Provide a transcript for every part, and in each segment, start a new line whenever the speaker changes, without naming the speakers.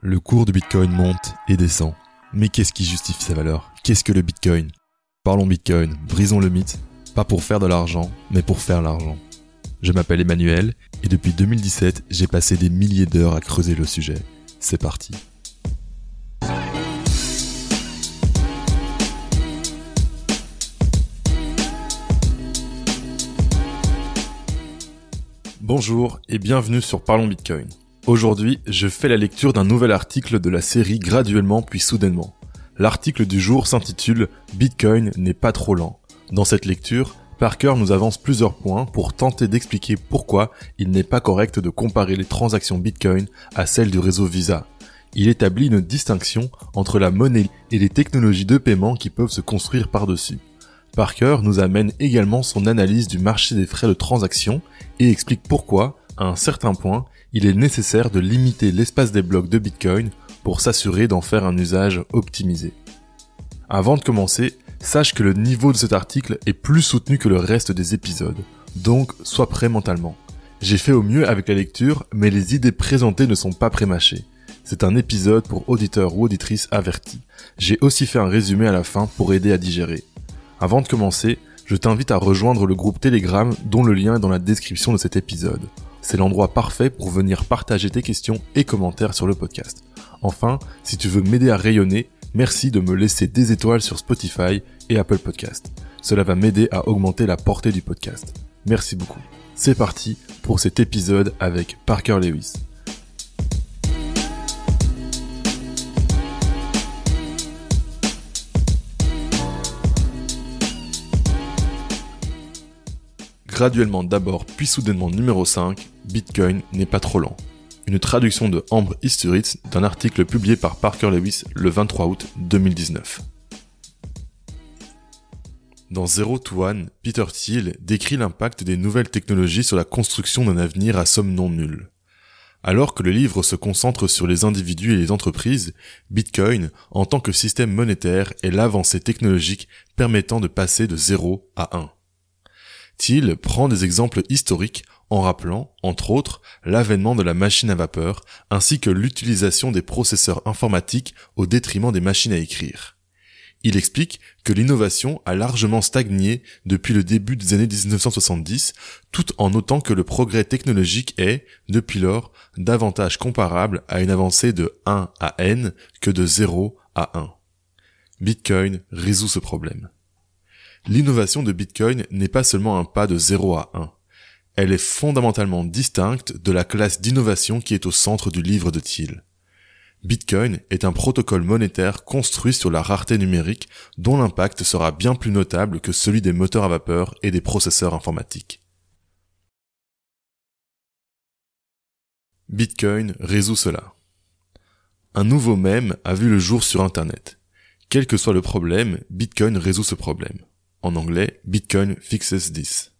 Le cours de Bitcoin monte et descend. Mais qu'est-ce qui justifie sa valeur? Qu'est-ce que le Bitcoin? Parlons Bitcoin, brisons le mythe, pas pour faire de l'argent, mais pour faire l'argent. Je m'appelle Emmanuel et depuis 2017, j'ai passé des milliers d'heures à creuser le sujet. C'est parti. Bonjour et bienvenue sur Parlons Bitcoin. Aujourd'hui, je fais la lecture d'un nouvel article de la série Graduellement puis soudainement. L'article du jour s'intitule Bitcoin n'est pas trop lent. Dans cette lecture, Parker nous avance plusieurs points pour tenter d'expliquer pourquoi il n'est pas correct de comparer les transactions Bitcoin à celles du réseau Visa. Il établit une distinction entre la monnaie et les technologies de paiement qui peuvent se construire par-dessus. Parker nous amène également son analyse du marché des frais de transaction et explique pourquoi, à un certain point, il est nécessaire de limiter l'espace des blocs de Bitcoin pour s'assurer d'en faire un usage optimisé. Avant de commencer, sache que le niveau de cet article est plus soutenu que le reste des épisodes, donc sois prêt mentalement. J'ai fait au mieux avec la lecture, mais les idées présentées ne sont pas prémâchées. C'est un épisode pour auditeurs ou auditrices avertis. J'ai aussi fait un résumé à la fin pour aider à digérer. Avant de commencer, je t'invite à rejoindre le groupe Telegram dont le lien est dans la description de cet épisode c'est l'endroit parfait pour venir partager tes questions et commentaires sur le podcast. Enfin, si tu veux m'aider à rayonner, merci de me laisser des étoiles sur Spotify et Apple Podcast. Cela va m'aider à augmenter la portée du podcast. Merci beaucoup. C'est parti pour cet épisode avec Parker Lewis. Graduellement d'abord, puis soudainement numéro 5, Bitcoin n'est pas trop lent. Une traduction de Ambre Isturitz d'un article publié par Parker Lewis le 23 août 2019. Dans Zero to One, Peter Thiel décrit l'impact des nouvelles technologies sur la construction d'un avenir à somme non nulle. Alors que le livre se concentre sur les individus et les entreprises, Bitcoin, en tant que système monétaire, est l'avancée technologique permettant de passer de 0 à 1. Thiel prend des exemples historiques en rappelant, entre autres, l'avènement de la machine à vapeur ainsi que l'utilisation des processeurs informatiques au détriment des machines à écrire. Il explique que l'innovation a largement stagné depuis le début des années 1970, tout en notant que le progrès technologique est, depuis lors, davantage comparable à une avancée de 1 à n que de 0 à 1. Bitcoin résout ce problème. L'innovation de Bitcoin n'est pas seulement un pas de 0 à 1. Elle est fondamentalement distincte de la classe d'innovation qui est au centre du livre de Thiel. Bitcoin est un protocole monétaire construit sur la rareté numérique dont l'impact sera bien plus notable que celui des moteurs à vapeur et des processeurs informatiques. Bitcoin résout cela. Un nouveau mème a vu le jour sur Internet. Quel que soit le problème, Bitcoin résout ce problème. En anglais, Bitcoin fixes this.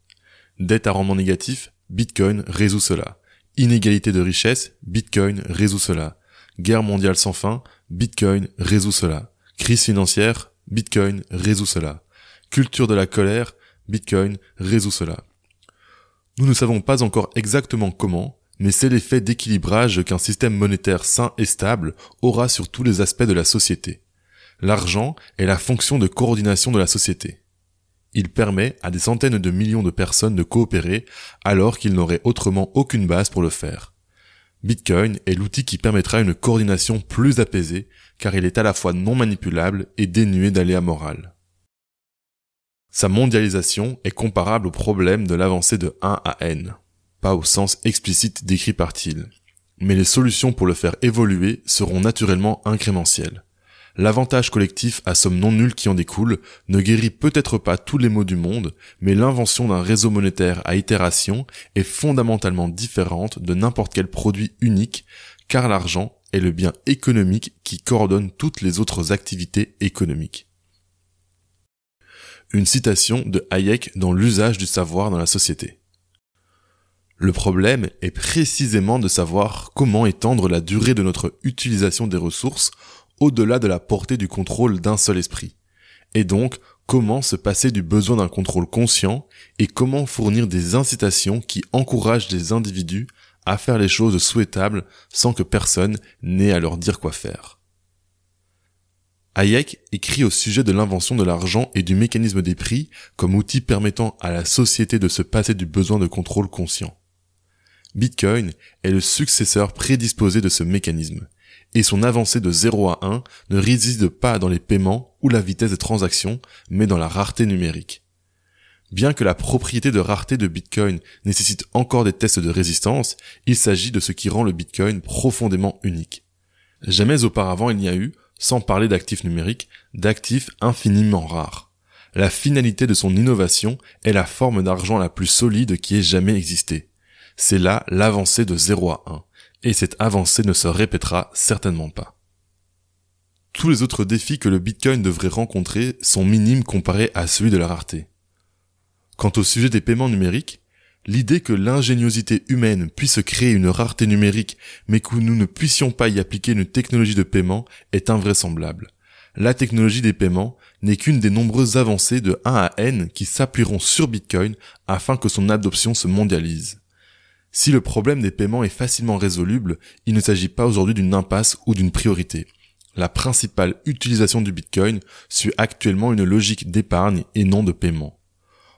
Dette à rendement négatif, Bitcoin résout cela. Inégalité de richesse, Bitcoin résout cela. Guerre mondiale sans fin, Bitcoin résout cela. Crise financière, Bitcoin résout cela. Culture de la colère, Bitcoin résout cela. Nous ne savons pas encore exactement comment, mais c'est l'effet d'équilibrage qu'un système monétaire sain et stable aura sur tous les aspects de la société. L'argent est la fonction de coordination de la société. Il permet à des centaines de millions de personnes de coopérer alors qu'ils n'auraient autrement aucune base pour le faire. Bitcoin est l'outil qui permettra une coordination plus apaisée car il est à la fois non manipulable et dénué d'aléas moral. Sa mondialisation est comparable au problème de l'avancée de 1 à n, pas au sens explicite décrit par Thiel. Mais les solutions pour le faire évoluer seront naturellement incrémentielles l'avantage collectif à somme non nulle qui en découle ne guérit peut-être pas tous les maux du monde, mais l'invention d'un réseau monétaire à itération est fondamentalement différente de n'importe quel produit unique, car l'argent est le bien économique qui coordonne toutes les autres activités économiques. Une citation de Hayek dans l'usage du savoir dans la société. Le problème est précisément de savoir comment étendre la durée de notre utilisation des ressources au-delà de la portée du contrôle d'un seul esprit. Et donc, comment se passer du besoin d'un contrôle conscient et comment fournir des incitations qui encouragent les individus à faire les choses souhaitables sans que personne n'ait à leur dire quoi faire? Hayek écrit au sujet de l'invention de l'argent et du mécanisme des prix comme outil permettant à la société de se passer du besoin de contrôle conscient. Bitcoin est le successeur prédisposé de ce mécanisme, et son avancée de 0 à 1 ne réside pas dans les paiements ou la vitesse de transaction, mais dans la rareté numérique. Bien que la propriété de rareté de Bitcoin nécessite encore des tests de résistance, il s'agit de ce qui rend le Bitcoin profondément unique. Jamais auparavant il n'y a eu, sans parler d'actifs numériques, d'actifs infiniment rares. La finalité de son innovation est la forme d'argent la plus solide qui ait jamais existé. C'est là l'avancée de 0 à 1, et cette avancée ne se répétera certainement pas. Tous les autres défis que le Bitcoin devrait rencontrer sont minimes comparés à celui de la rareté. Quant au sujet des paiements numériques, l'idée que l'ingéniosité humaine puisse créer une rareté numérique mais que nous ne puissions pas y appliquer une technologie de paiement est invraisemblable. La technologie des paiements n'est qu'une des nombreuses avancées de 1 à n qui s'appuieront sur Bitcoin afin que son adoption se mondialise. Si le problème des paiements est facilement résoluble, il ne s'agit pas aujourd'hui d'une impasse ou d'une priorité. La principale utilisation du Bitcoin suit actuellement une logique d'épargne et non de paiement.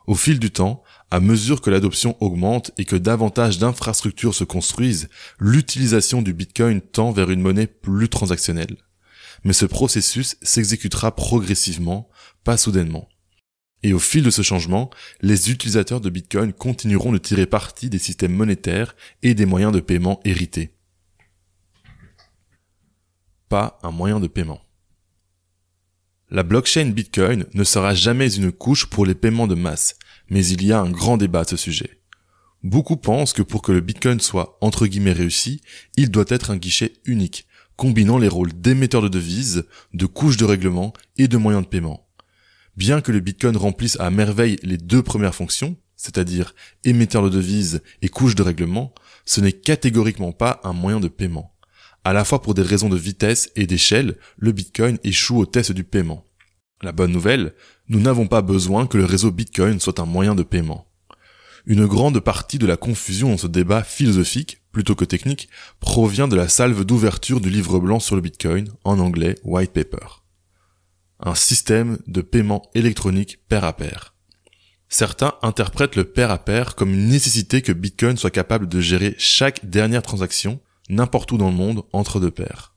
Au fil du temps, à mesure que l'adoption augmente et que davantage d'infrastructures se construisent, l'utilisation du Bitcoin tend vers une monnaie plus transactionnelle. Mais ce processus s'exécutera progressivement, pas soudainement. Et au fil de ce changement, les utilisateurs de Bitcoin continueront de tirer parti des systèmes monétaires et des moyens de paiement hérités. Pas un moyen de paiement. La blockchain Bitcoin ne sera jamais une couche pour les paiements de masse, mais il y a un grand débat à ce sujet. Beaucoup pensent que pour que le Bitcoin soit entre guillemets réussi, il doit être un guichet unique, combinant les rôles d'émetteur de devises, de couche de règlement et de moyens de paiement. Bien que le Bitcoin remplisse à merveille les deux premières fonctions, c'est-à-dire émetteur de devises et couche de règlement, ce n'est catégoriquement pas un moyen de paiement. À la fois pour des raisons de vitesse et d'échelle, le Bitcoin échoue au test du paiement. La bonne nouvelle, nous n'avons pas besoin que le réseau Bitcoin soit un moyen de paiement. Une grande partie de la confusion dans ce débat philosophique, plutôt que technique, provient de la salve d'ouverture du livre blanc sur le Bitcoin, en anglais White Paper. Un système de paiement électronique pair à pair. Certains interprètent le pair à pair comme une nécessité que Bitcoin soit capable de gérer chaque dernière transaction n'importe où dans le monde entre deux paires.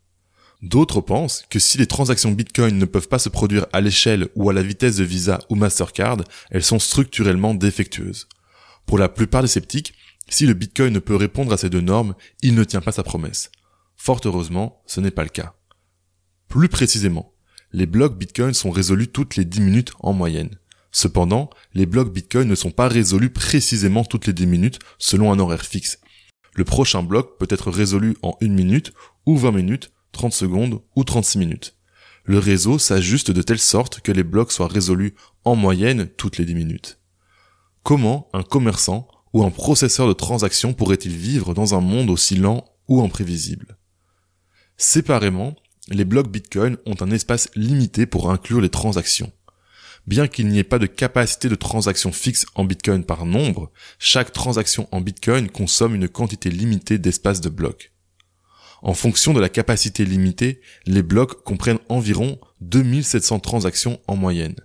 D'autres pensent que si les transactions Bitcoin ne peuvent pas se produire à l'échelle ou à la vitesse de Visa ou Mastercard, elles sont structurellement défectueuses. Pour la plupart des sceptiques, si le Bitcoin ne peut répondre à ces deux normes, il ne tient pas sa promesse. Fort heureusement, ce n'est pas le cas. Plus précisément, les blocs Bitcoin sont résolus toutes les 10 minutes en moyenne. Cependant, les blocs Bitcoin ne sont pas résolus précisément toutes les 10 minutes selon un horaire fixe, le prochain bloc peut être résolu en 1 minute ou 20 minutes, 30 secondes ou 36 minutes. Le réseau s'ajuste de telle sorte que les blocs soient résolus en moyenne toutes les 10 minutes. Comment un commerçant ou un processeur de transactions pourrait-il vivre dans un monde aussi lent ou imprévisible? Séparément, les blocs Bitcoin ont un espace limité pour inclure les transactions. Bien qu'il n'y ait pas de capacité de transaction fixe en Bitcoin par nombre, chaque transaction en Bitcoin consomme une quantité limitée d'espace de blocs. En fonction de la capacité limitée, les blocs comprennent environ 2700 transactions en moyenne.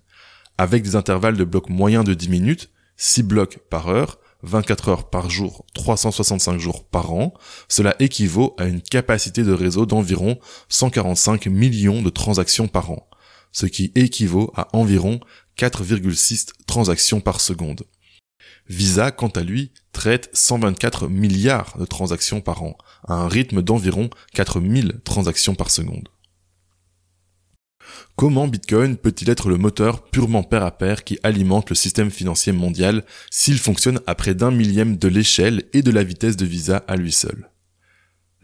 Avec des intervalles de blocs moyens de 10 minutes, 6 blocs par heure, 24 heures par jour, 365 jours par an, cela équivaut à une capacité de réseau d'environ 145 millions de transactions par an, ce qui équivaut à environ 4,6 transactions par seconde. Visa, quant à lui, traite 124 milliards de transactions par an, à un rythme d'environ 4000 transactions par seconde. Comment Bitcoin peut-il être le moteur purement pair à pair qui alimente le système financier mondial s'il fonctionne à près d'un millième de l'échelle et de la vitesse de Visa à lui seul?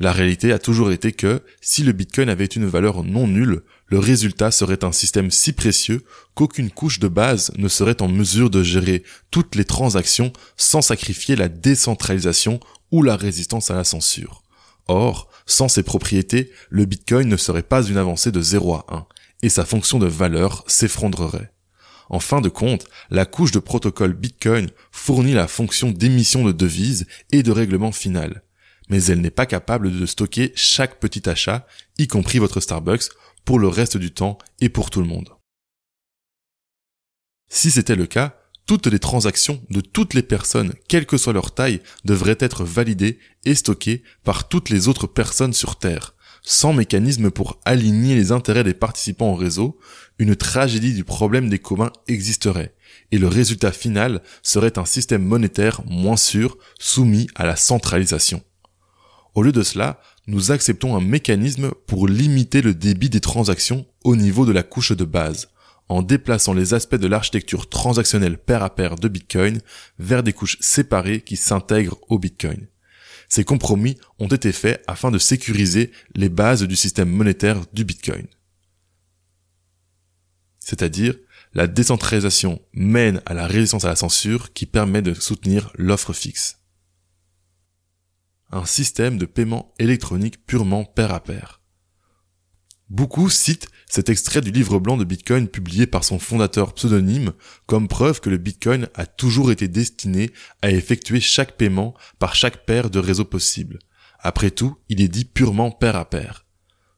La réalité a toujours été que, si le Bitcoin avait une valeur non nulle, le résultat serait un système si précieux qu'aucune couche de base ne serait en mesure de gérer toutes les transactions sans sacrifier la décentralisation ou la résistance à la censure. Or, sans ces propriétés, le Bitcoin ne serait pas une avancée de 0 à 1, et sa fonction de valeur s'effondrerait. En fin de compte, la couche de protocole Bitcoin fournit la fonction d'émission de devises et de règlement final mais elle n'est pas capable de stocker chaque petit achat, y compris votre Starbucks, pour le reste du temps et pour tout le monde. Si c'était le cas, toutes les transactions de toutes les personnes, quelle que soit leur taille, devraient être validées et stockées par toutes les autres personnes sur Terre. Sans mécanisme pour aligner les intérêts des participants au réseau, une tragédie du problème des communs existerait, et le résultat final serait un système monétaire moins sûr, soumis à la centralisation. Au lieu de cela, nous acceptons un mécanisme pour limiter le débit des transactions au niveau de la couche de base, en déplaçant les aspects de l'architecture transactionnelle pair à pair de Bitcoin vers des couches séparées qui s'intègrent au Bitcoin. Ces compromis ont été faits afin de sécuriser les bases du système monétaire du Bitcoin. C'est-à-dire, la décentralisation mène à la résistance à la censure qui permet de soutenir l'offre fixe. Un système de paiement électronique purement pair à pair. Beaucoup citent cet extrait du livre blanc de Bitcoin publié par son fondateur pseudonyme comme preuve que le Bitcoin a toujours été destiné à effectuer chaque paiement par chaque paire de réseaux possible. Après tout, il est dit purement pair à pair.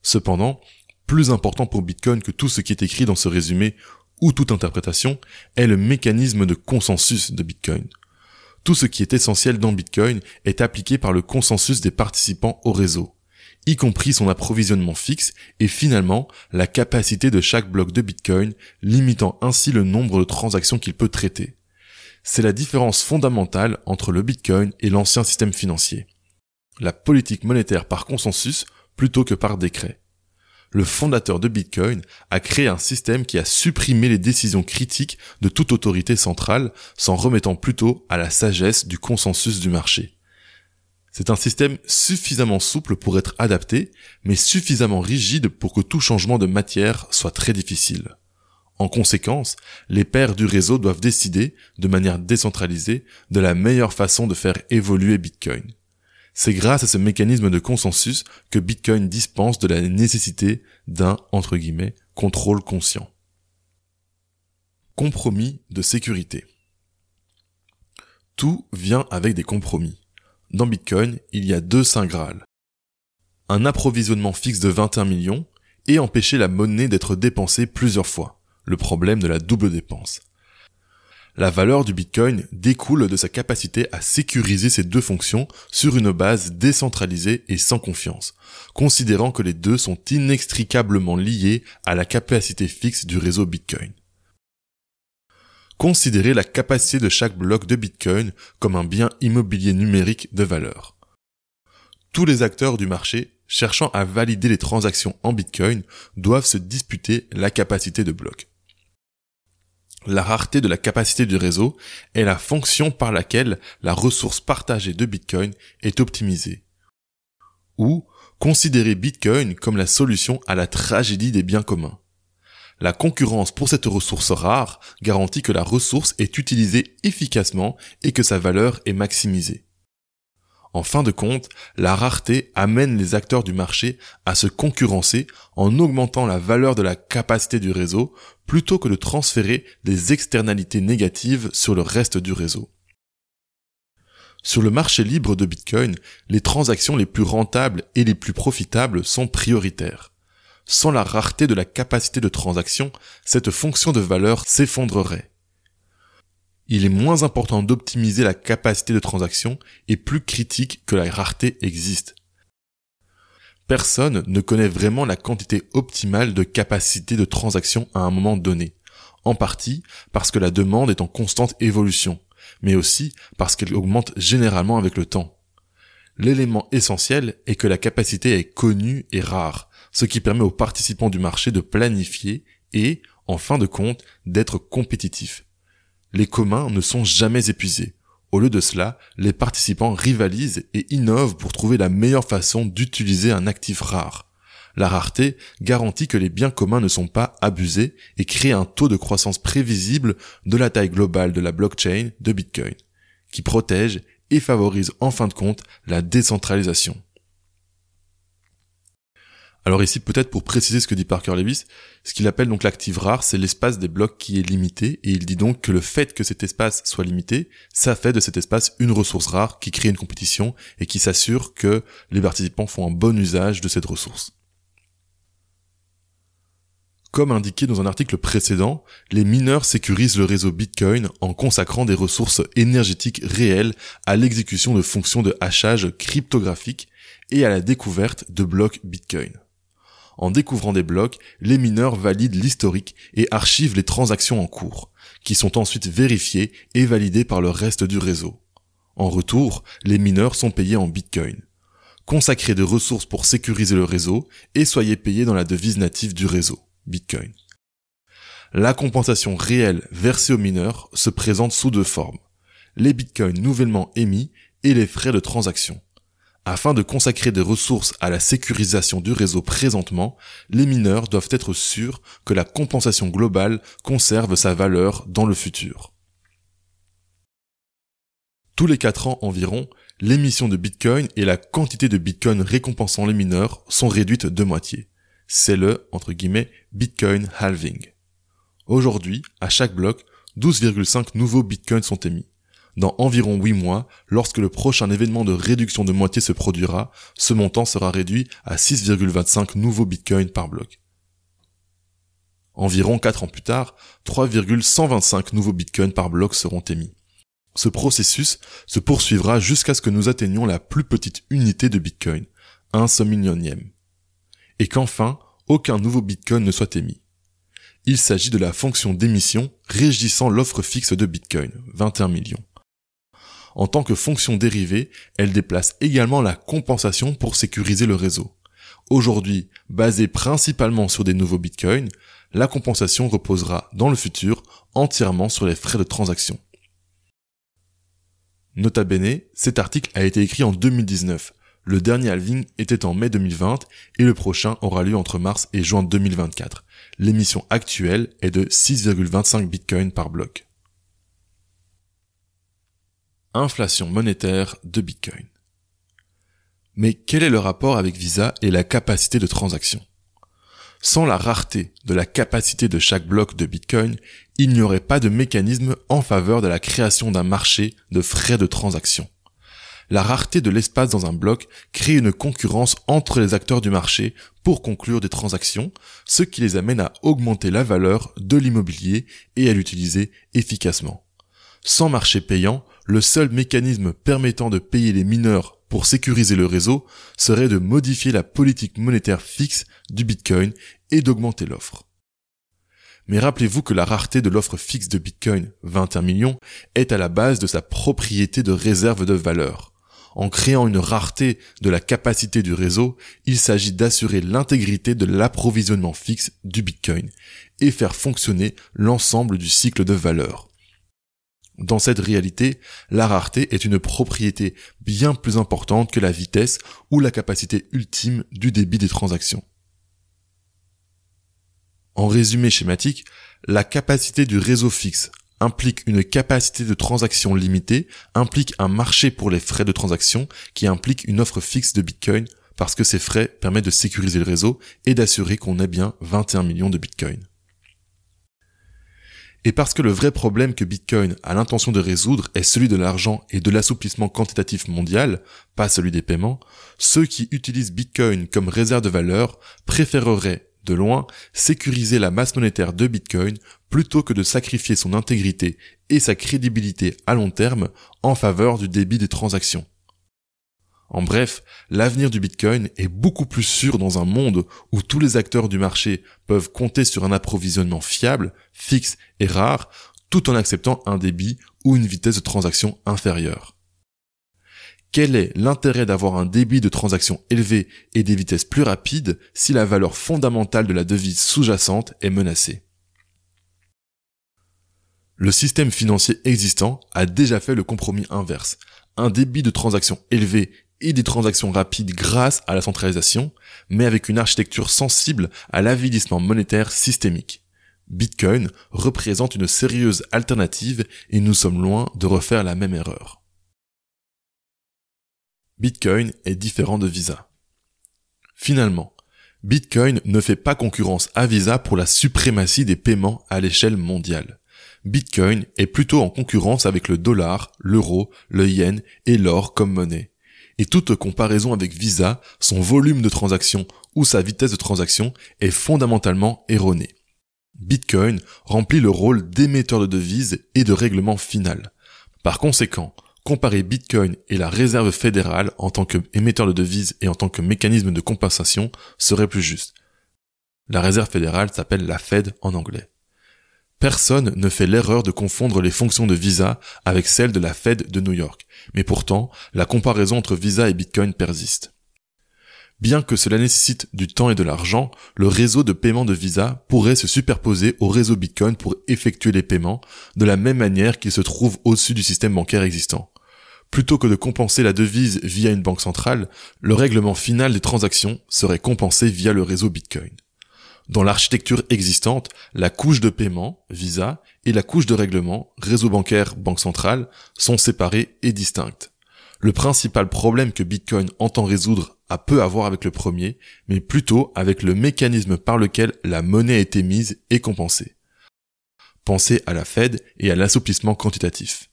Cependant, plus important pour Bitcoin que tout ce qui est écrit dans ce résumé ou toute interprétation est le mécanisme de consensus de Bitcoin. Tout ce qui est essentiel dans Bitcoin est appliqué par le consensus des participants au réseau y compris son approvisionnement fixe et finalement la capacité de chaque bloc de Bitcoin, limitant ainsi le nombre de transactions qu'il peut traiter. C'est la différence fondamentale entre le Bitcoin et l'ancien système financier. La politique monétaire par consensus plutôt que par décret. Le fondateur de Bitcoin a créé un système qui a supprimé les décisions critiques de toute autorité centrale, s'en remettant plutôt à la sagesse du consensus du marché. C'est un système suffisamment souple pour être adapté, mais suffisamment rigide pour que tout changement de matière soit très difficile. En conséquence, les pairs du réseau doivent décider, de manière décentralisée, de la meilleure façon de faire évoluer Bitcoin. C'est grâce à ce mécanisme de consensus que Bitcoin dispense de la nécessité d'un, entre guillemets, contrôle conscient. Compromis de sécurité. Tout vient avec des compromis. Dans Bitcoin, il y a deux Saint Graal. Un approvisionnement fixe de 21 millions et empêcher la monnaie d'être dépensée plusieurs fois. Le problème de la double dépense. La valeur du Bitcoin découle de sa capacité à sécuriser ces deux fonctions sur une base décentralisée et sans confiance, considérant que les deux sont inextricablement liés à la capacité fixe du réseau Bitcoin. Considérez la capacité de chaque bloc de Bitcoin comme un bien immobilier numérique de valeur. Tous les acteurs du marché cherchant à valider les transactions en Bitcoin doivent se disputer la capacité de bloc. La rareté de la capacité du réseau est la fonction par laquelle la ressource partagée de Bitcoin est optimisée. Ou considérer Bitcoin comme la solution à la tragédie des biens communs. La concurrence pour cette ressource rare garantit que la ressource est utilisée efficacement et que sa valeur est maximisée. En fin de compte, la rareté amène les acteurs du marché à se concurrencer en augmentant la valeur de la capacité du réseau plutôt que de transférer des externalités négatives sur le reste du réseau. Sur le marché libre de Bitcoin, les transactions les plus rentables et les plus profitables sont prioritaires. Sans la rareté de la capacité de transaction, cette fonction de valeur s'effondrerait. Il est moins important d'optimiser la capacité de transaction et plus critique que la rareté existe. Personne ne connaît vraiment la quantité optimale de capacité de transaction à un moment donné, en partie parce que la demande est en constante évolution, mais aussi parce qu'elle augmente généralement avec le temps. L'élément essentiel est que la capacité est connue et rare, ce qui permet aux participants du marché de planifier et, en fin de compte, d'être compétitifs. Les communs ne sont jamais épuisés. Au lieu de cela, les participants rivalisent et innovent pour trouver la meilleure façon d'utiliser un actif rare. La rareté garantit que les biens communs ne sont pas abusés et crée un taux de croissance prévisible de la taille globale de la blockchain de Bitcoin, qui protège et favorise en fin de compte la décentralisation. Alors ici, peut-être pour préciser ce que dit Parker Lewis, ce qu'il appelle donc l'actif rare, c'est l'espace des blocs qui est limité, et il dit donc que le fait que cet espace soit limité, ça fait de cet espace une ressource rare qui crée une compétition et qui s'assure que les participants font un bon usage de cette ressource. Comme indiqué dans un article précédent, les mineurs sécurisent le réseau Bitcoin en consacrant des ressources énergétiques réelles à l'exécution de fonctions de hachage cryptographique et à la découverte de blocs Bitcoin. En découvrant des blocs, les mineurs valident l'historique et archivent les transactions en cours, qui sont ensuite vérifiées et validées par le reste du réseau. En retour, les mineurs sont payés en Bitcoin. Consacrez des ressources pour sécuriser le réseau et soyez payés dans la devise native du réseau, Bitcoin. La compensation réelle versée aux mineurs se présente sous deux formes. Les bitcoins nouvellement émis et les frais de transaction. Afin de consacrer des ressources à la sécurisation du réseau présentement, les mineurs doivent être sûrs que la compensation globale conserve sa valeur dans le futur. Tous les 4 ans environ, l'émission de Bitcoin et la quantité de Bitcoin récompensant les mineurs sont réduites de moitié. C'est le, entre guillemets, Bitcoin halving. Aujourd'hui, à chaque bloc, 12,5 nouveaux Bitcoins sont émis. Dans environ 8 mois, lorsque le prochain événement de réduction de moitié se produira, ce montant sera réduit à 6,25 nouveaux bitcoins par bloc. Environ 4 ans plus tard, 3,125 nouveaux bitcoins par bloc seront émis. Ce processus se poursuivra jusqu'à ce que nous atteignions la plus petite unité de bitcoin, un millionième. Et qu'enfin, aucun nouveau bitcoin ne soit émis. Il s'agit de la fonction d'émission régissant l'offre fixe de bitcoin, 21 millions. En tant que fonction dérivée, elle déplace également la compensation pour sécuriser le réseau. Aujourd'hui, basée principalement sur des nouveaux bitcoins, la compensation reposera dans le futur entièrement sur les frais de transaction. Nota bene, cet article a été écrit en 2019. Le dernier halving était en mai 2020 et le prochain aura lieu entre mars et juin 2024. L'émission actuelle est de 6,25 bitcoins par bloc inflation monétaire de Bitcoin. Mais quel est le rapport avec Visa et la capacité de transaction? Sans la rareté de la capacité de chaque bloc de Bitcoin, il n'y aurait pas de mécanisme en faveur de la création d'un marché de frais de transaction. La rareté de l'espace dans un bloc crée une concurrence entre les acteurs du marché pour conclure des transactions, ce qui les amène à augmenter la valeur de l'immobilier et à l'utiliser efficacement. Sans marché payant, le seul mécanisme permettant de payer les mineurs pour sécuriser le réseau serait de modifier la politique monétaire fixe du Bitcoin et d'augmenter l'offre. Mais rappelez-vous que la rareté de l'offre fixe de Bitcoin, 21 millions, est à la base de sa propriété de réserve de valeur. En créant une rareté de la capacité du réseau, il s'agit d'assurer l'intégrité de l'approvisionnement fixe du Bitcoin et faire fonctionner l'ensemble du cycle de valeur. Dans cette réalité, la rareté est une propriété bien plus importante que la vitesse ou la capacité ultime du débit des transactions. En résumé schématique, la capacité du réseau fixe implique une capacité de transaction limitée, implique un marché pour les frais de transaction qui implique une offre fixe de Bitcoin parce que ces frais permettent de sécuriser le réseau et d'assurer qu'on ait bien 21 millions de Bitcoin. Et parce que le vrai problème que Bitcoin a l'intention de résoudre est celui de l'argent et de l'assouplissement quantitatif mondial, pas celui des paiements, ceux qui utilisent Bitcoin comme réserve de valeur préféreraient, de loin, sécuriser la masse monétaire de Bitcoin plutôt que de sacrifier son intégrité et sa crédibilité à long terme en faveur du débit des transactions. En bref, l'avenir du Bitcoin est beaucoup plus sûr dans un monde où tous les acteurs du marché peuvent compter sur un approvisionnement fiable, fixe et rare, tout en acceptant un débit ou une vitesse de transaction inférieure. Quel est l'intérêt d'avoir un débit de transaction élevé et des vitesses plus rapides si la valeur fondamentale de la devise sous-jacente est menacée? Le système financier existant a déjà fait le compromis inverse. Un débit de transaction élevé et des transactions rapides grâce à la centralisation, mais avec une architecture sensible à l'avilissement monétaire systémique. Bitcoin représente une sérieuse alternative et nous sommes loin de refaire la même erreur. Bitcoin est différent de Visa. Finalement, Bitcoin ne fait pas concurrence à Visa pour la suprématie des paiements à l'échelle mondiale. Bitcoin est plutôt en concurrence avec le dollar, l'euro, le yen et l'or comme monnaie. Et toute comparaison avec Visa, son volume de transaction ou sa vitesse de transaction est fondamentalement erronée. Bitcoin remplit le rôle d'émetteur de devises et de règlement final. Par conséquent, comparer Bitcoin et la réserve fédérale en tant qu'émetteur de devises et en tant que mécanisme de compensation serait plus juste. La réserve fédérale s'appelle la Fed en anglais. Personne ne fait l'erreur de confondre les fonctions de Visa avec celles de la Fed de New York, mais pourtant, la comparaison entre Visa et Bitcoin persiste. Bien que cela nécessite du temps et de l'argent, le réseau de paiement de Visa pourrait se superposer au réseau Bitcoin pour effectuer les paiements de la même manière qu'il se trouve au-dessus du système bancaire existant. Plutôt que de compenser la devise via une banque centrale, le règlement final des transactions serait compensé via le réseau Bitcoin. Dans l'architecture existante, la couche de paiement, Visa, et la couche de règlement, réseau bancaire, banque centrale, sont séparées et distinctes. Le principal problème que Bitcoin entend résoudre a peu à voir avec le premier, mais plutôt avec le mécanisme par lequel la monnaie a été mise et compensée. Pensez à la Fed et à l'assouplissement quantitatif.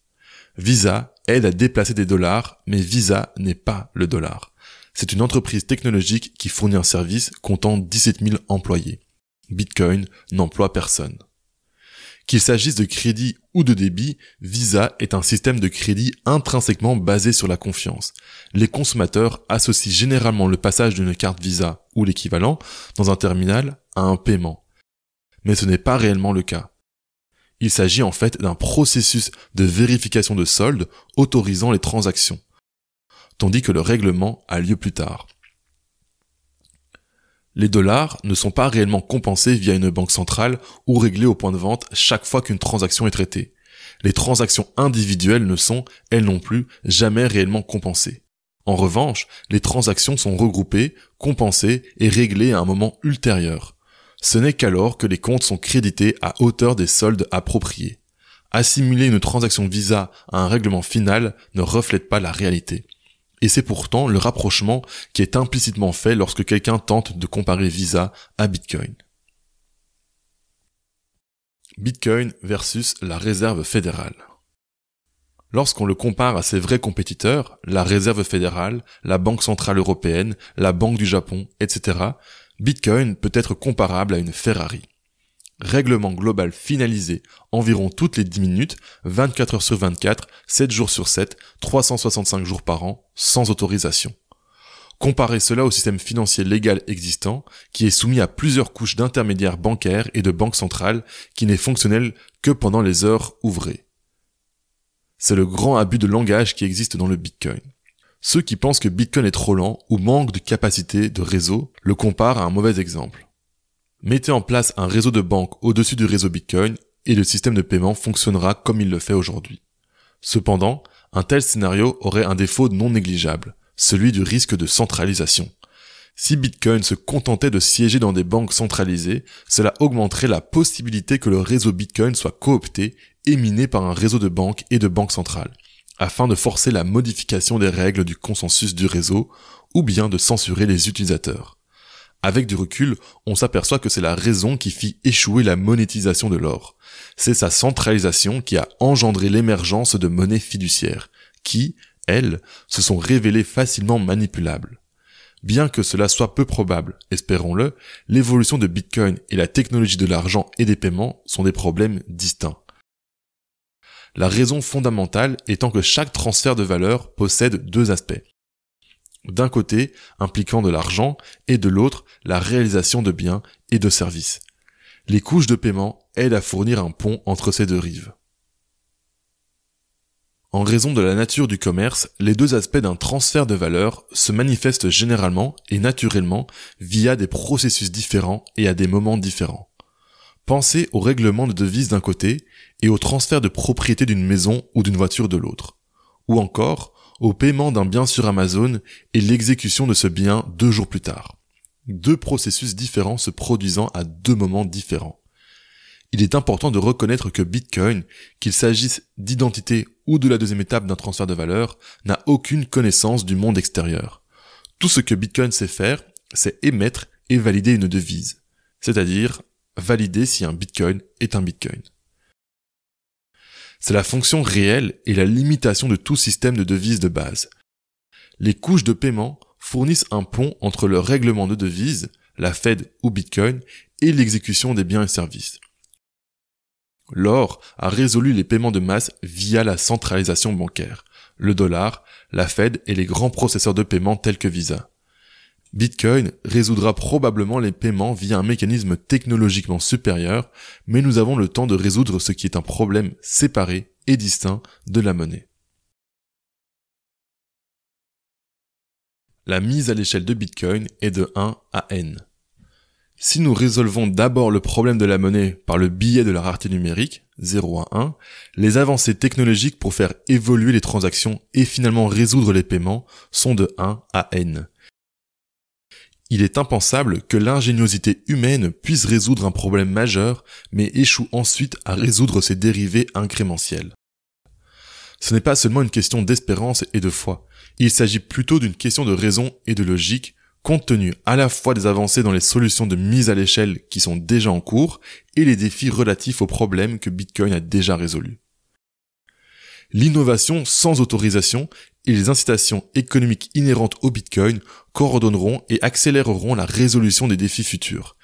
Visa aide à déplacer des dollars, mais Visa n'est pas le dollar. C'est une entreprise technologique qui fournit un service comptant 17 000 employés. Bitcoin n'emploie personne. Qu'il s'agisse de crédit ou de débit, Visa est un système de crédit intrinsèquement basé sur la confiance. Les consommateurs associent généralement le passage d'une carte Visa ou l'équivalent dans un terminal à un paiement. Mais ce n'est pas réellement le cas. Il s'agit en fait d'un processus de vérification de solde autorisant les transactions, tandis que le règlement a lieu plus tard. Les dollars ne sont pas réellement compensés via une banque centrale ou réglés au point de vente chaque fois qu'une transaction est traitée. Les transactions individuelles ne sont, elles non plus, jamais réellement compensées. En revanche, les transactions sont regroupées, compensées et réglées à un moment ultérieur. Ce n'est qu'alors que les comptes sont crédités à hauteur des soldes appropriés. Assimiler une transaction Visa à un règlement final ne reflète pas la réalité. Et c'est pourtant le rapprochement qui est implicitement fait lorsque quelqu'un tente de comparer Visa à Bitcoin. Bitcoin versus la Réserve fédérale. Lorsqu'on le compare à ses vrais compétiteurs, la Réserve fédérale, la Banque centrale européenne, la Banque du Japon, etc., Bitcoin peut être comparable à une Ferrari règlement global finalisé environ toutes les 10 minutes, 24 heures sur 24, 7 jours sur 7, 365 jours par an, sans autorisation. Comparez cela au système financier légal existant, qui est soumis à plusieurs couches d'intermédiaires bancaires et de banques centrales, qui n'est fonctionnel que pendant les heures ouvrées. C'est le grand abus de langage qui existe dans le Bitcoin. Ceux qui pensent que Bitcoin est trop lent ou manque de capacité de réseau le comparent à un mauvais exemple. Mettez en place un réseau de banques au-dessus du réseau Bitcoin et le système de paiement fonctionnera comme il le fait aujourd'hui. Cependant, un tel scénario aurait un défaut non négligeable, celui du risque de centralisation. Si Bitcoin se contentait de siéger dans des banques centralisées, cela augmenterait la possibilité que le réseau Bitcoin soit coopté et miné par un réseau de banques et de banques centrales, afin de forcer la modification des règles du consensus du réseau ou bien de censurer les utilisateurs. Avec du recul, on s'aperçoit que c'est la raison qui fit échouer la monétisation de l'or. C'est sa centralisation qui a engendré l'émergence de monnaies fiduciaires, qui, elles, se sont révélées facilement manipulables. Bien que cela soit peu probable, espérons-le, l'évolution de Bitcoin et la technologie de l'argent et des paiements sont des problèmes distincts. La raison fondamentale étant que chaque transfert de valeur possède deux aspects d'un côté impliquant de l'argent et de l'autre la réalisation de biens et de services. Les couches de paiement aident à fournir un pont entre ces deux rives. En raison de la nature du commerce, les deux aspects d'un transfert de valeur se manifestent généralement et naturellement via des processus différents et à des moments différents. Pensez au règlement de devises d'un côté et au transfert de propriété d'une maison ou d'une voiture de l'autre. Ou encore au paiement d'un bien sur Amazon et l'exécution de ce bien deux jours plus tard. Deux processus différents se produisant à deux moments différents. Il est important de reconnaître que Bitcoin, qu'il s'agisse d'identité ou de la deuxième étape d'un transfert de valeur, n'a aucune connaissance du monde extérieur. Tout ce que Bitcoin sait faire, c'est émettre et valider une devise, c'est-à-dire valider si un bitcoin est un bitcoin. C'est la fonction réelle et la limitation de tout système de devises de base. Les couches de paiement fournissent un pont entre le règlement de devises, la Fed ou Bitcoin, et l'exécution des biens et services. L'or a résolu les paiements de masse via la centralisation bancaire, le dollar, la Fed et les grands processeurs de paiement tels que Visa. Bitcoin résoudra probablement les paiements via un mécanisme technologiquement supérieur, mais nous avons le temps de résoudre ce qui est un problème séparé et distinct de la monnaie. La mise à l'échelle de Bitcoin est de 1 à n. Si nous résolvons d'abord le problème de la monnaie par le billet de la rareté numérique, 0 à 1, les avancées technologiques pour faire évoluer les transactions et finalement résoudre les paiements sont de 1 à n. Il est impensable que l'ingéniosité humaine puisse résoudre un problème majeur, mais échoue ensuite à résoudre ses dérivés incrémentiels. Ce n'est pas seulement une question d'espérance et de foi, il s'agit plutôt d'une question de raison et de logique, compte tenu à la fois des avancées dans les solutions de mise à l'échelle qui sont déjà en cours et les défis relatifs aux problèmes que Bitcoin a déjà résolus. L'innovation sans autorisation et les incitations économiques inhérentes au Bitcoin coordonneront et accéléreront la résolution des défis futurs.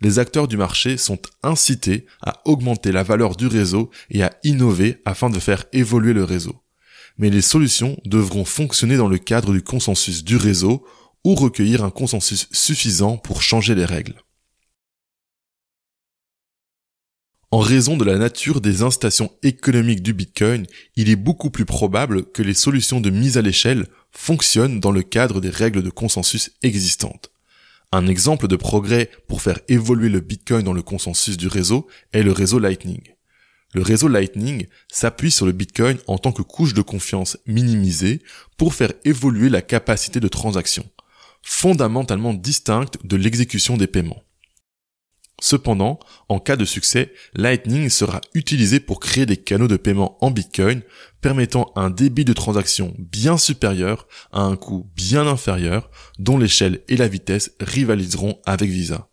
Les acteurs du marché sont incités à augmenter la valeur du réseau et à innover afin de faire évoluer le réseau mais les solutions devront fonctionner dans le cadre du consensus du réseau ou recueillir un consensus suffisant pour changer les règles. En raison de la nature des incitations économiques du Bitcoin, il est beaucoup plus probable que les solutions de mise à l'échelle fonctionnent dans le cadre des règles de consensus existantes. Un exemple de progrès pour faire évoluer le Bitcoin dans le consensus du réseau est le réseau Lightning. Le réseau Lightning s'appuie sur le Bitcoin en tant que couche de confiance minimisée pour faire évoluer la capacité de transaction, fondamentalement distincte de l'exécution des paiements. Cependant, en cas de succès, Lightning sera utilisé pour créer des canaux de paiement en Bitcoin permettant un débit de transaction bien supérieur à un coût bien inférieur dont l'échelle et la vitesse rivaliseront avec Visa.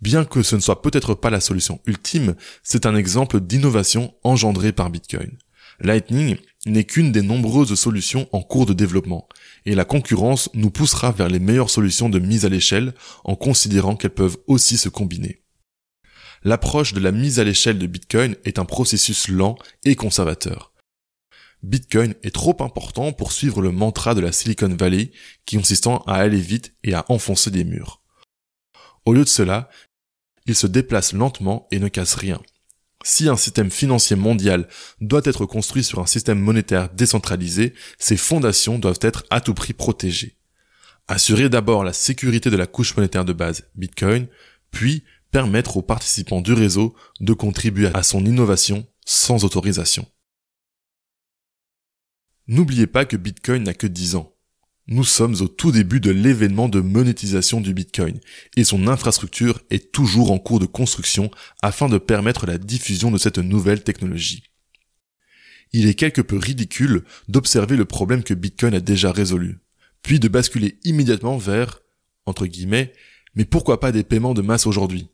Bien que ce ne soit peut-être pas la solution ultime, c'est un exemple d'innovation engendrée par Bitcoin. Lightning n'est qu'une des nombreuses solutions en cours de développement, et la concurrence nous poussera vers les meilleures solutions de mise à l'échelle en considérant qu'elles peuvent aussi se combiner. L'approche de la mise à l'échelle de Bitcoin est un processus lent et conservateur. Bitcoin est trop important pour suivre le mantra de la Silicon Valley qui consistant à aller vite et à enfoncer des murs. Au lieu de cela, il se déplace lentement et ne casse rien. Si un système financier mondial doit être construit sur un système monétaire décentralisé, ses fondations doivent être à tout prix protégées. Assurer d'abord la sécurité de la couche monétaire de base Bitcoin, puis permettre aux participants du réseau de contribuer à son innovation sans autorisation. N'oubliez pas que Bitcoin n'a que 10 ans. Nous sommes au tout début de l'événement de monétisation du Bitcoin et son infrastructure est toujours en cours de construction afin de permettre la diffusion de cette nouvelle technologie. Il est quelque peu ridicule d'observer le problème que Bitcoin a déjà résolu, puis de basculer immédiatement vers, entre guillemets, mais pourquoi pas des paiements de masse aujourd'hui?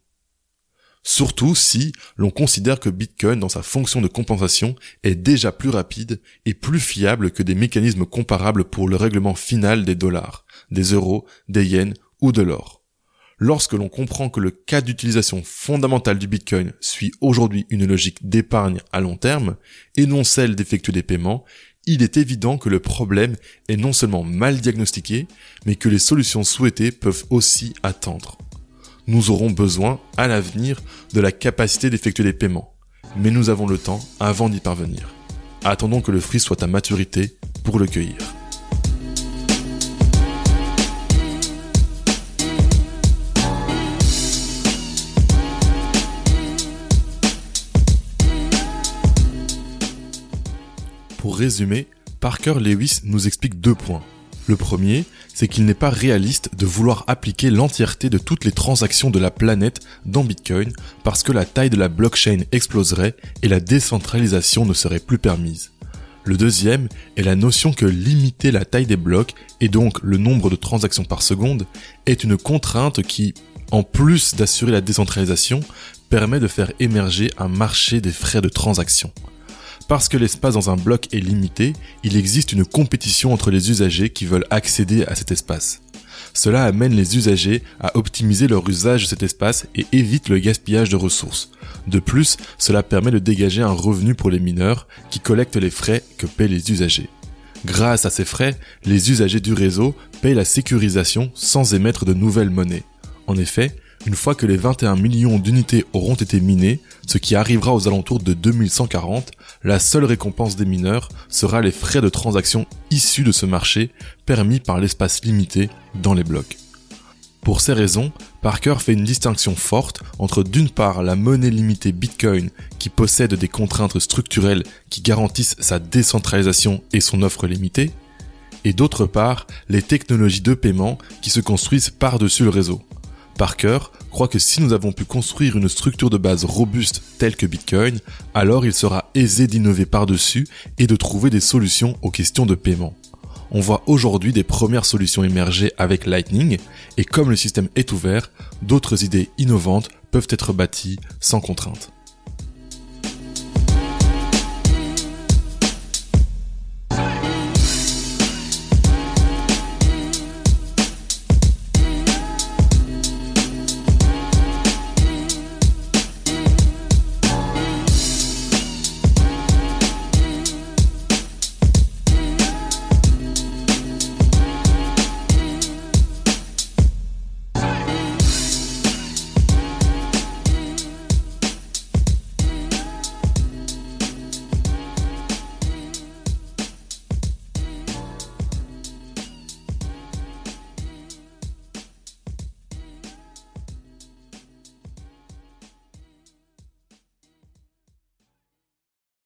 Surtout si l'on considère que Bitcoin dans sa fonction de compensation est déjà plus rapide et plus fiable que des mécanismes comparables pour le règlement final des dollars, des euros, des yens ou de l'or. Lorsque l'on comprend que le cas d'utilisation fondamentale du Bitcoin suit aujourd'hui une logique d'épargne à long terme et non celle d'effectuer des paiements, il est évident que le problème est non seulement mal diagnostiqué, mais que les solutions souhaitées peuvent aussi attendre nous aurons besoin, à l'avenir, de la capacité d'effectuer des paiements. Mais nous avons le temps avant d'y parvenir. Attendons que le fruit soit à maturité pour le cueillir. Pour résumer, Parker Lewis nous explique deux points. Le premier, c'est qu'il n'est pas réaliste de vouloir appliquer l'entièreté de toutes les transactions de la planète dans Bitcoin parce que la taille de la blockchain exploserait et la décentralisation ne serait plus permise. Le deuxième est la notion que limiter la taille des blocs et donc le nombre de transactions par seconde est une contrainte qui, en plus d'assurer la décentralisation, permet de faire émerger un marché des frais de transaction. Parce que l'espace dans un bloc est limité, il existe une compétition entre les usagers qui veulent accéder à cet espace. Cela amène les usagers à optimiser leur usage de cet espace et évite le gaspillage de ressources. De plus, cela permet de dégager un revenu pour les mineurs qui collectent les frais que paient les usagers. Grâce à ces frais, les usagers du réseau payent la sécurisation sans émettre de nouvelles monnaies. En effet, une fois que les 21 millions d'unités auront été minées, ce qui arrivera aux alentours de 2140, la seule récompense des mineurs sera les frais de transaction issus de ce marché permis par l'espace limité dans les blocs. Pour ces raisons, Parker fait une distinction forte entre d'une part la monnaie limitée Bitcoin qui possède des contraintes structurelles qui garantissent sa décentralisation et son offre limitée, et d'autre part les technologies de paiement qui se construisent par-dessus le réseau. Parker croit que si nous avons pu construire une structure de base robuste telle que Bitcoin, alors il sera aisé d'innover par-dessus et de trouver des solutions aux questions de paiement. On voit aujourd'hui des premières solutions émerger avec Lightning, et comme le système est ouvert, d'autres idées innovantes peuvent être bâties sans contrainte.